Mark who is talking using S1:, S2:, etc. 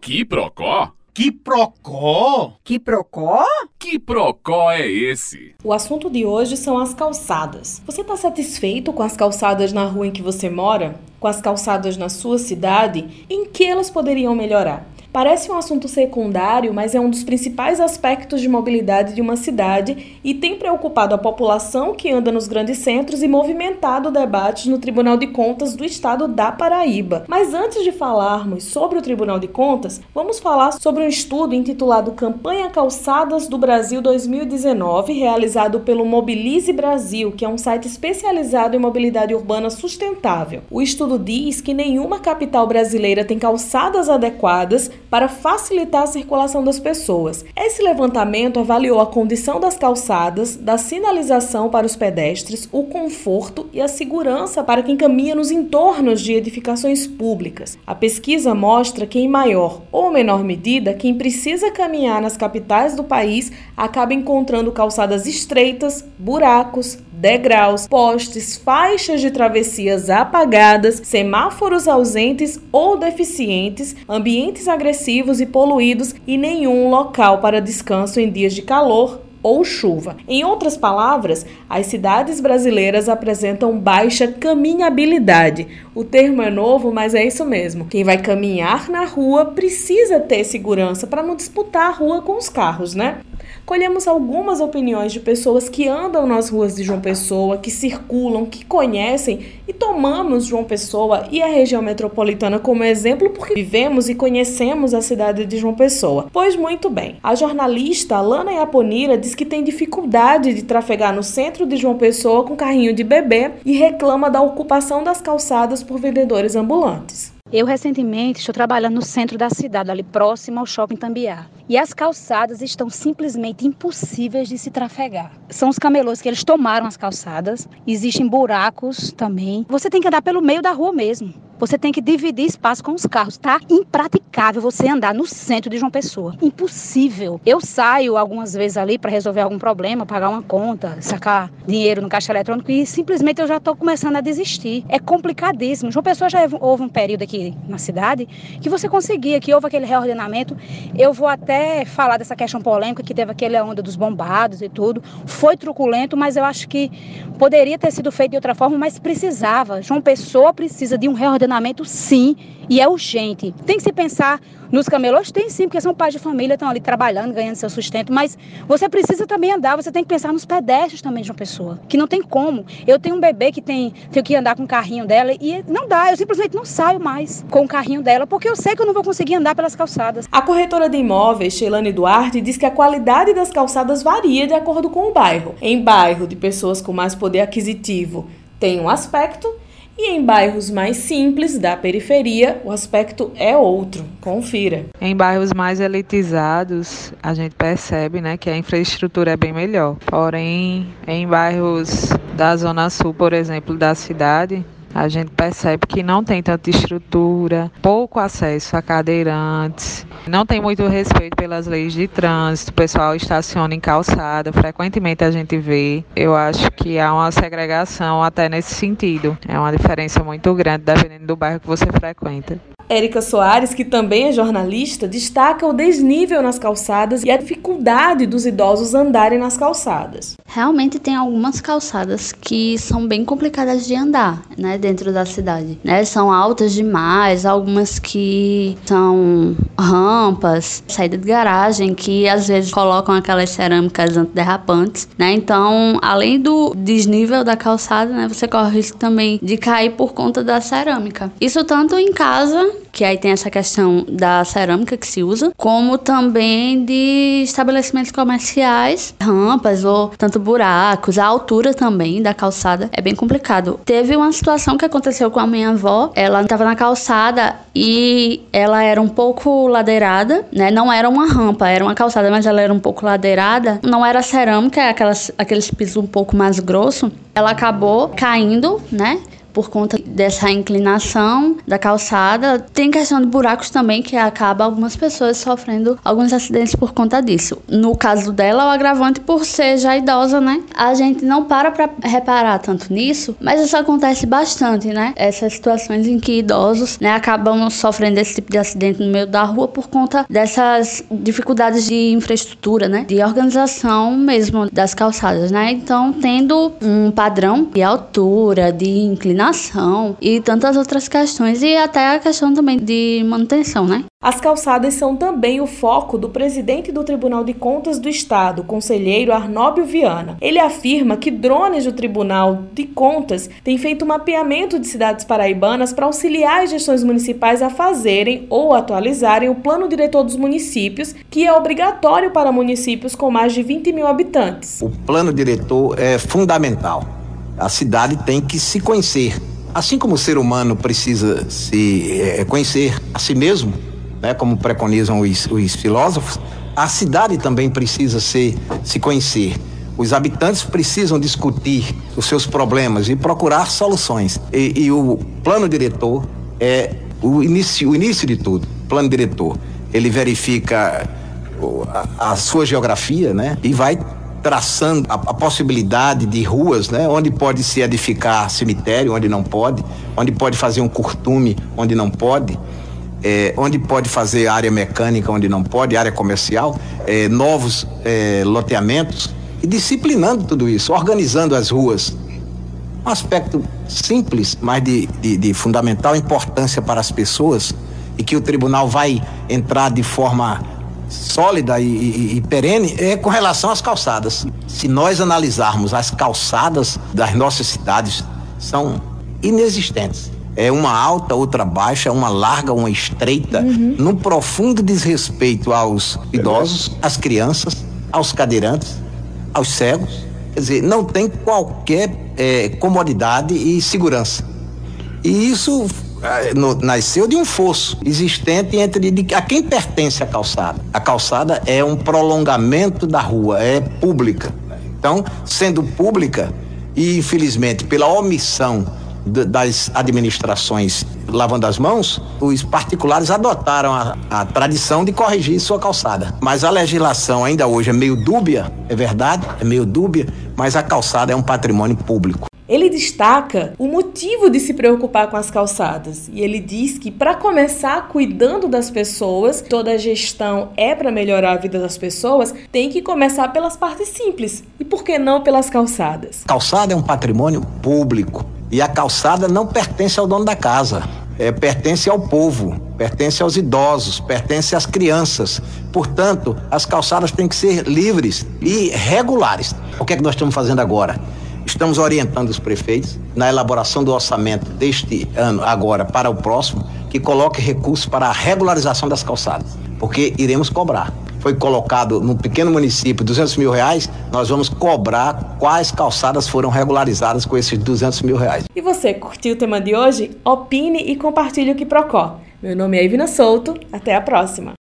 S1: Que procó?
S2: Que procó?
S3: Que procó?
S1: Que procó é esse?
S4: O assunto de hoje são as calçadas. Você está satisfeito com as calçadas na rua em que você mora? Com as calçadas na sua cidade? Em que elas poderiam melhorar? Parece um assunto secundário, mas é um dos principais aspectos de mobilidade de uma cidade e tem preocupado a população que anda nos grandes centros e movimentado debates no Tribunal de Contas do Estado da Paraíba. Mas antes de falarmos sobre o Tribunal de Contas, vamos falar sobre um estudo intitulado Campanha Calçadas do Brasil 2019, realizado pelo Mobilize Brasil, que é um site especializado em mobilidade urbana sustentável. O estudo diz que nenhuma capital brasileira tem calçadas adequadas para facilitar a circulação das pessoas. Esse levantamento avaliou a condição das calçadas, da sinalização para os pedestres, o conforto e a segurança para quem caminha nos entornos de edificações públicas. A pesquisa mostra que, em maior ou menor medida, quem precisa caminhar nas capitais do país acaba encontrando calçadas estreitas, buracos, degraus, postes, faixas de travessias apagadas, semáforos ausentes ou deficientes, ambientes agressivos e poluídos e nenhum local para descanso em dias de calor ou chuva. Em outras palavras, as cidades brasileiras apresentam baixa caminhabilidade. O termo é novo, mas é isso mesmo. Quem vai caminhar na rua precisa ter segurança para não disputar a rua com os carros, né? Colhemos algumas opiniões de pessoas que andam nas ruas de João Pessoa, que circulam, que conhecem e tomamos João Pessoa e a região metropolitana como exemplo porque vivemos e conhecemos a cidade de João Pessoa. Pois muito bem, a jornalista Lana Yaponira diz que tem dificuldade de trafegar no centro de João Pessoa com carrinho de bebê e reclama da ocupação das calçadas por vendedores ambulantes.
S5: Eu recentemente estou trabalhando no centro da cidade, ali próximo ao shopping Tambiá. E as calçadas estão simplesmente impossíveis de se trafegar. São os camelôs que eles tomaram as calçadas. Existem buracos também. Você tem que andar pelo meio da rua mesmo. Você tem que dividir espaço com os carros. Tá impraticável você andar no centro de João Pessoa. Impossível. Eu saio algumas vezes ali para resolver algum problema, pagar uma conta, sacar dinheiro no caixa eletrônico e simplesmente eu já estou começando a desistir. É complicadíssimo. João Pessoa já houve um período aqui na cidade que você conseguia, que houve aquele reordenamento. Eu vou até falar dessa questão polêmica que teve aquela onda dos bombados e tudo. Foi truculento, mas eu acho que poderia ter sido feito de outra forma, mas precisava. João Pessoa precisa de um reordenamento relacionamento, sim, e é urgente. Tem que se pensar nos camelôs? Tem sim, porque são pais de família, estão ali trabalhando, ganhando seu sustento, mas você precisa também andar, você tem que pensar nos pedestres também de uma pessoa, que não tem como. Eu tenho um bebê que tem, que andar com o carrinho dela e não dá, eu simplesmente não saio mais com o carrinho dela, porque eu sei que eu não vou conseguir andar pelas calçadas.
S4: A corretora de imóveis, Sheilane Duarte, diz que a qualidade das calçadas varia de acordo com o bairro. Em bairro de pessoas com mais poder aquisitivo, tem um aspecto e em bairros mais simples da periferia, o aspecto é outro. Confira.
S6: Em bairros mais elitizados, a gente percebe né, que a infraestrutura é bem melhor. Porém, em bairros da Zona Sul, por exemplo, da cidade, a gente percebe que não tem tanta estrutura, pouco acesso a cadeirantes, não tem muito respeito pelas leis de trânsito, o pessoal estaciona em calçada, frequentemente a gente vê. Eu acho que há uma segregação até nesse sentido. É uma diferença muito grande dependendo do bairro que você frequenta.
S4: Érica Soares, que também é jornalista, destaca o desnível nas calçadas e a dificuldade dos idosos andarem nas calçadas.
S7: Realmente tem algumas calçadas que são bem complicadas de andar, né, dentro da cidade, né? São altas demais, algumas que são rampas, saída de garagem que às vezes colocam aquelas cerâmicas antiderrapantes, né? Então, além do desnível da calçada, né, você corre o risco também de cair por conta da cerâmica. Isso tanto em casa que aí tem essa questão da cerâmica que se usa, como também de estabelecimentos comerciais, rampas ou tanto buracos, a altura também da calçada é bem complicado. Teve uma situação que aconteceu com a minha avó, ela estava na calçada e ela era um pouco ladeirada, né? Não era uma rampa, era uma calçada, mas ela era um pouco ladeirada. Não era cerâmica, é aquelas, aqueles pisos um pouco mais grosso. Ela acabou caindo, né? Por conta dessa inclinação da calçada. Tem questão de buracos também que acaba algumas pessoas sofrendo alguns acidentes por conta disso. No caso dela, o agravante por ser já idosa, né? A gente não para para reparar tanto nisso, mas isso acontece bastante, né? Essas situações em que idosos, né, acabam sofrendo esse tipo de acidente no meio da rua por conta dessas dificuldades de infraestrutura, né? De organização mesmo das calçadas, né? Então, tendo um padrão de altura, de inclinação e tantas outras questões e até a questão também de manutenção, né?
S4: As calçadas são também o foco do presidente do Tribunal de Contas do Estado, conselheiro Arnóbio Viana. Ele afirma que drones do Tribunal de Contas têm feito mapeamento de cidades paraibanas para auxiliar as gestões municipais a fazerem ou atualizarem o plano diretor dos municípios, que é obrigatório para municípios com mais de 20 mil habitantes.
S3: O plano diretor é fundamental. A cidade tem que se conhecer. Assim como o ser humano precisa se é, conhecer a si mesmo, né, como preconizam os, os filósofos, a cidade também precisa se, se conhecer. Os habitantes precisam discutir os seus problemas e procurar soluções. E, e o plano diretor é o início, o início de tudo. Plano diretor. Ele verifica a, a sua geografia, né? E vai traçando a, a, possibilidade de ruas, né? Onde pode se edificar cemitério, onde não pode, onde pode fazer um curtume, onde não pode é, onde pode fazer área mecânica, onde não pode, área comercial, é, novos é, loteamentos e disciplinando tudo isso, organizando as ruas. Um aspecto simples, mas de, de, de fundamental importância para as pessoas e que o tribunal vai entrar de forma sólida e, e, e, perene é com relação às calçadas. Se nós analisarmos as calçadas das nossas cidades, são inexistentes é uma alta, outra baixa, uma larga, uma estreita, uhum. num profundo desrespeito aos idosos, às crianças, aos cadeirantes, aos cegos. Quer dizer, não tem qualquer é, comodidade e segurança. E isso no, nasceu de um fosso existente entre de, a quem pertence a calçada. A calçada é um prolongamento da rua, é pública. Então, sendo pública, e infelizmente pela omissão das administrações lavando as mãos, os particulares adotaram a, a, tradição de corrigir sua calçada. Mas a legislação ainda hoje é meio dúbia, é verdade, é meio dúbia, mas a calçada é um patrimônio público.
S4: Ele destaca o motivo de se preocupar com as calçadas e ele diz que para começar cuidando das pessoas, toda gestão é para melhorar a vida das pessoas, tem que começar pelas partes simples e por que não pelas calçadas?
S3: Calçada é um patrimônio público e a calçada não pertence ao dono da casa, é, pertence ao povo, pertence aos idosos, pertence às crianças. Portanto, as calçadas têm que ser livres e regulares. O que é que nós estamos fazendo agora? Estamos orientando os prefeitos na elaboração do orçamento deste ano, agora para o próximo, que coloque recursos para a regularização das calçadas, porque iremos cobrar foi colocado no pequeno município 200 mil reais, nós vamos cobrar quais calçadas foram regularizadas com esses 200 mil reais.
S4: E você, curtiu o tema de hoje? Opine e compartilhe o que Procó. Meu nome é Ivina Souto, até a próxima.